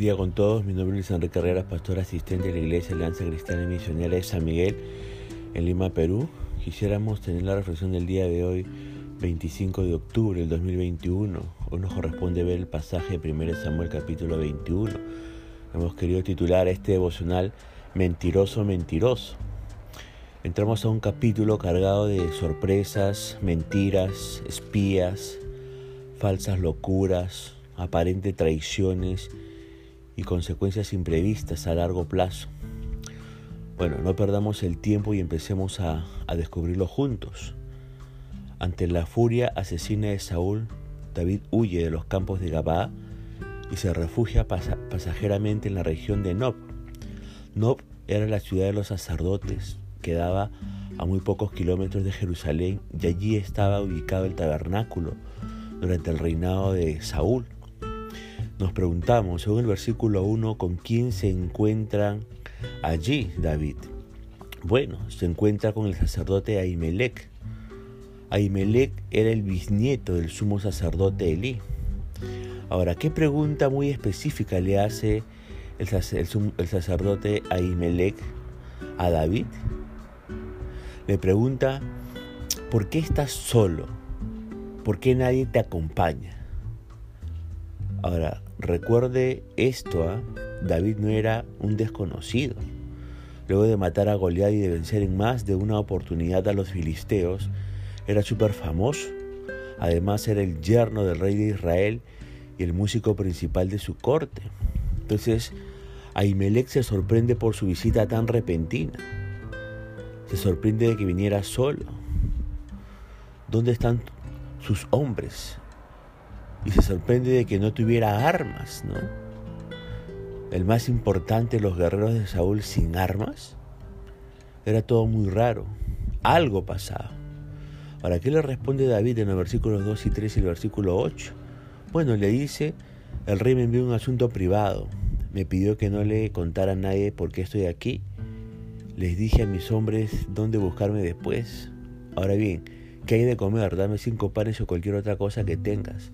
día con todos, mi nombre es Enrique Carreras, pastor asistente de la Iglesia Alianza Cristiana y Misionera de San Miguel en Lima, Perú. Quisiéramos tener la reflexión del día de hoy, 25 de octubre del 2021. Hoy nos corresponde ver el pasaje de 1 Samuel capítulo 21. Hemos querido titular este devocional Mentiroso, mentiroso. Entramos a un capítulo cargado de sorpresas, mentiras, espías, falsas locuras, aparentes traiciones y consecuencias imprevistas a largo plazo. Bueno, no perdamos el tiempo y empecemos a, descubrirlo juntos. Ante la furia asesina de Saúl, David huye de los campos de Gabá y se refugia pasajeramente en la región de Nob. Nob era la ciudad de los sacerdotes, quedaba a muy pocos kilómetros de Jerusalén y allí estaba ubicado el tabernáculo durante el reinado de Saúl. Nos preguntamos, según el versículo 1, ¿con quién se encuentra allí David? Bueno, se encuentra con el sacerdote Ahimelech. Ahimelech era el bisnieto del sumo sacerdote Elí. Ahora, ¿qué pregunta muy específica le hace el, el sacerdote Ahimelech a David? Le pregunta, ¿por qué estás solo? ¿Por qué nadie te acompaña? Ahora, recuerde esto, ¿ah? David no era un desconocido. Luego de matar a Goliat y de vencer en más de una oportunidad a los filisteos, era súper famoso. Además era el yerno del rey de Israel y el músico principal de su corte. Entonces, Ahimelech se sorprende por su visita tan repentina. Se sorprende de que viniera solo. ¿Dónde están sus hombres? Y se sorprende de que no tuviera armas, ¿no? El más importante, los guerreros de Saúl sin armas, era todo muy raro. Algo pasaba. Ahora, ¿qué le responde David en los versículos 2 y 3 y el versículo 8? Bueno, le dice, el rey me envió un asunto privado. Me pidió que no le contara a nadie por qué estoy aquí. Les dije a mis hombres dónde buscarme después. Ahora bien, ¿qué hay de comer? Dame cinco panes o cualquier otra cosa que tengas.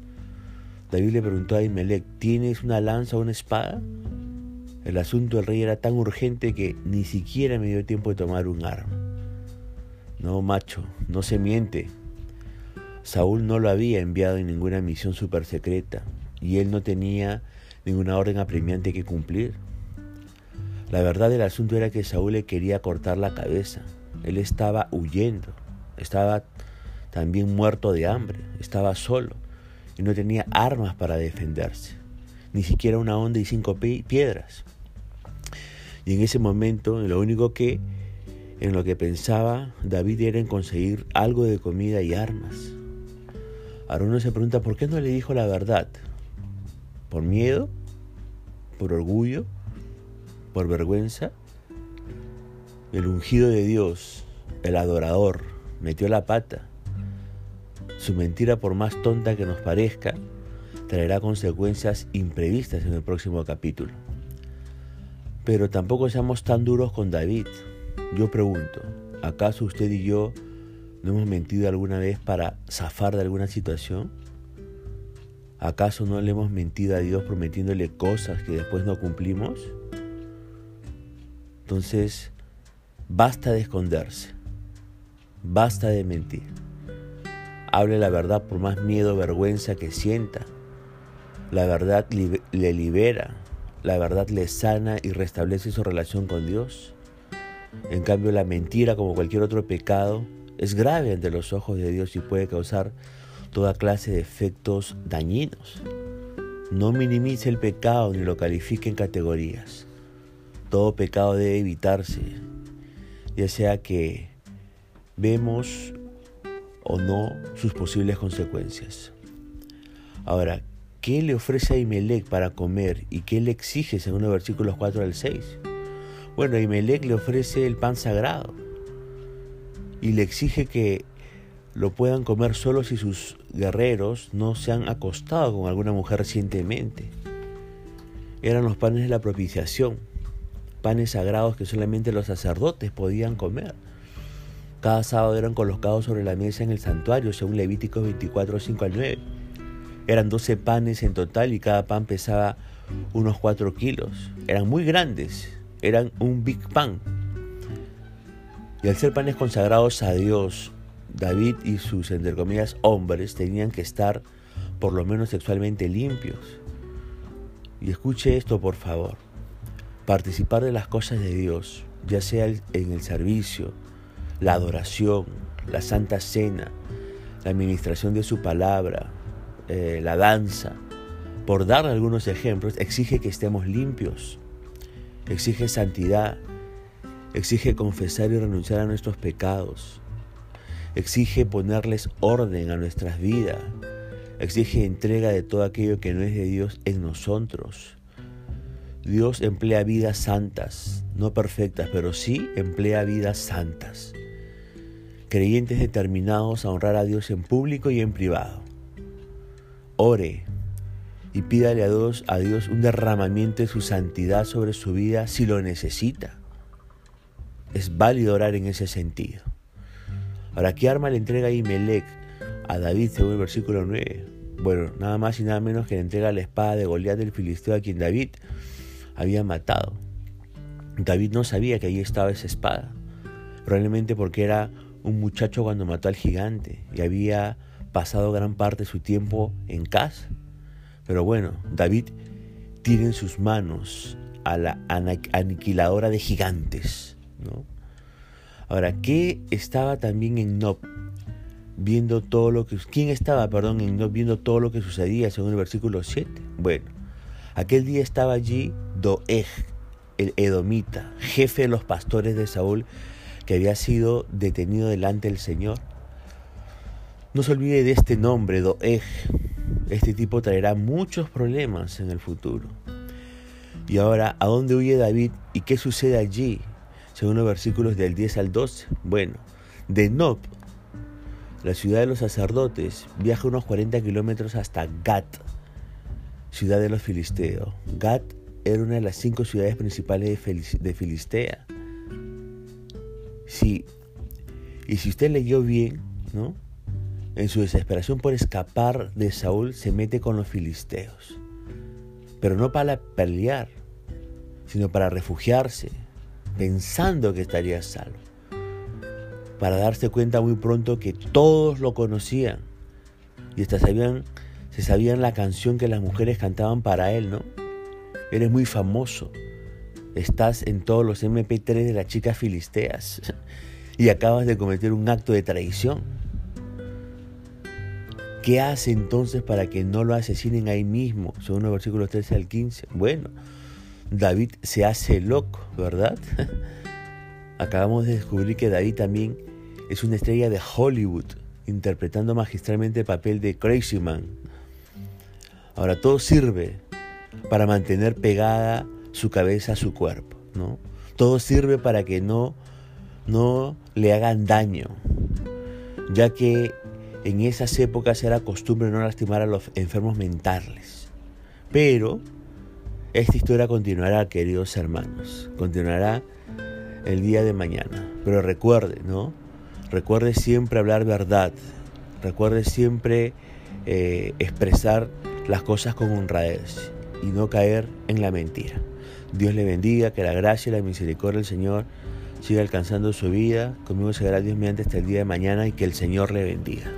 David le preguntó a Imelec, ¿tienes una lanza o una espada? El asunto del rey era tan urgente que ni siquiera me dio tiempo de tomar un arma. No, macho, no se miente. Saúl no lo había enviado en ninguna misión super secreta y él no tenía ninguna orden apremiante que cumplir. La verdad del asunto era que Saúl le quería cortar la cabeza. Él estaba huyendo, estaba también muerto de hambre, estaba solo y no tenía armas para defenderse, ni siquiera una onda y cinco piedras. Y en ese momento, lo único que en lo que pensaba David era en conseguir algo de comida y armas. Ahora uno se pregunta, ¿por qué no le dijo la verdad? ¿Por miedo? ¿Por orgullo? ¿Por vergüenza? El ungido de Dios, el adorador, metió la pata su mentira, por más tonta que nos parezca, traerá consecuencias imprevistas en el próximo capítulo. Pero tampoco seamos tan duros con David. Yo pregunto, ¿acaso usted y yo no hemos mentido alguna vez para zafar de alguna situación? ¿Acaso no le hemos mentido a Dios prometiéndole cosas que después no cumplimos? Entonces, basta de esconderse, basta de mentir. Hable la verdad por más miedo o vergüenza que sienta. La verdad le libera, la verdad le sana y restablece su relación con Dios. En cambio, la mentira, como cualquier otro pecado, es grave ante los ojos de Dios y puede causar toda clase de efectos dañinos. No minimice el pecado ni lo califique en categorías. Todo pecado debe evitarse, ya sea que vemos o no sus posibles consecuencias. Ahora, ¿qué le ofrece a Imelec para comer y qué le exige según los versículos 4 al 6? Bueno, Imelec le ofrece el pan sagrado y le exige que lo puedan comer solo si sus guerreros no se han acostado con alguna mujer recientemente. Eran los panes de la propiciación, panes sagrados que solamente los sacerdotes podían comer. Cada sábado eran colocados sobre la mesa en el santuario, según Levíticos 24, 5 al 9. Eran 12 panes en total y cada pan pesaba unos 4 kilos. Eran muy grandes, eran un big pan. Y al ser panes consagrados a Dios, David y sus, entre hombres tenían que estar por lo menos sexualmente limpios. Y escuche esto, por favor. Participar de las cosas de Dios, ya sea en el servicio, la adoración, la santa cena, la administración de su palabra, eh, la danza, por dar algunos ejemplos, exige que estemos limpios, exige santidad, exige confesar y renunciar a nuestros pecados, exige ponerles orden a nuestras vidas, exige entrega de todo aquello que no es de Dios en nosotros. Dios emplea vidas santas, no perfectas, pero sí emplea vidas santas. Creyentes determinados a honrar a Dios en público y en privado. Ore y pídale a Dios, a Dios un derramamiento de su santidad sobre su vida si lo necesita. Es válido orar en ese sentido. Ahora, ¿qué arma le entrega Imelec a David según el versículo 9? Bueno, nada más y nada menos que le entrega la espada de Goliat del Filisteo a quien David había matado. David no sabía que allí estaba esa espada, probablemente porque era un muchacho cuando mató al gigante y había pasado gran parte de su tiempo en casa. Pero bueno, David tiene en sus manos a la aniquiladora de gigantes. ¿no? Ahora, ¿qué estaba también en Nob? Viendo todo lo que... ¿Quién estaba, perdón, en Nob viendo todo lo que sucedía según el versículo 7? Bueno, aquel día estaba allí Doeg, el edomita, jefe de los pastores de Saúl, que había sido detenido delante del Señor. No se olvide de este nombre, Doeg. Este tipo traerá muchos problemas en el futuro. Y ahora, ¿a dónde huye David y qué sucede allí? según los versículos del 10 al 12. Bueno, de Nob, la ciudad de los sacerdotes, viaja unos 40 kilómetros hasta Gat, ciudad de los filisteos. Gat era una de las cinco ciudades principales de Filistea. Sí, y si usted leyó bien, ¿no? En su desesperación por escapar de Saúl, se mete con los filisteos. Pero no para pelear, sino para refugiarse, pensando que estaría salvo. Para darse cuenta muy pronto que todos lo conocían y hasta sabían, se sabían la canción que las mujeres cantaban para él, ¿no? Eres muy famoso. Estás en todos los MP3 de las chicas filisteas y acabas de cometer un acto de traición. ¿Qué hace entonces para que no lo asesinen ahí mismo? Según los versículos 13 al 15. Bueno, David se hace loco, ¿verdad? Acabamos de descubrir que David también es una estrella de Hollywood, interpretando magistralmente el papel de Crazy Man. Ahora todo sirve para mantener pegada su cabeza su cuerpo, ¿no? Todo sirve para que no, no le hagan daño, ya que en esas épocas era costumbre no lastimar a los enfermos mentales. Pero esta historia continuará, queridos hermanos, continuará el día de mañana. Pero recuerde, ¿no? Recuerde siempre hablar verdad, recuerde siempre eh, expresar las cosas con honradez y no caer en la mentira. Dios le bendiga, que la gracia y la misericordia del Señor siga alcanzando su vida. Conmigo será Dios mediante hasta el día de mañana y que el Señor le bendiga.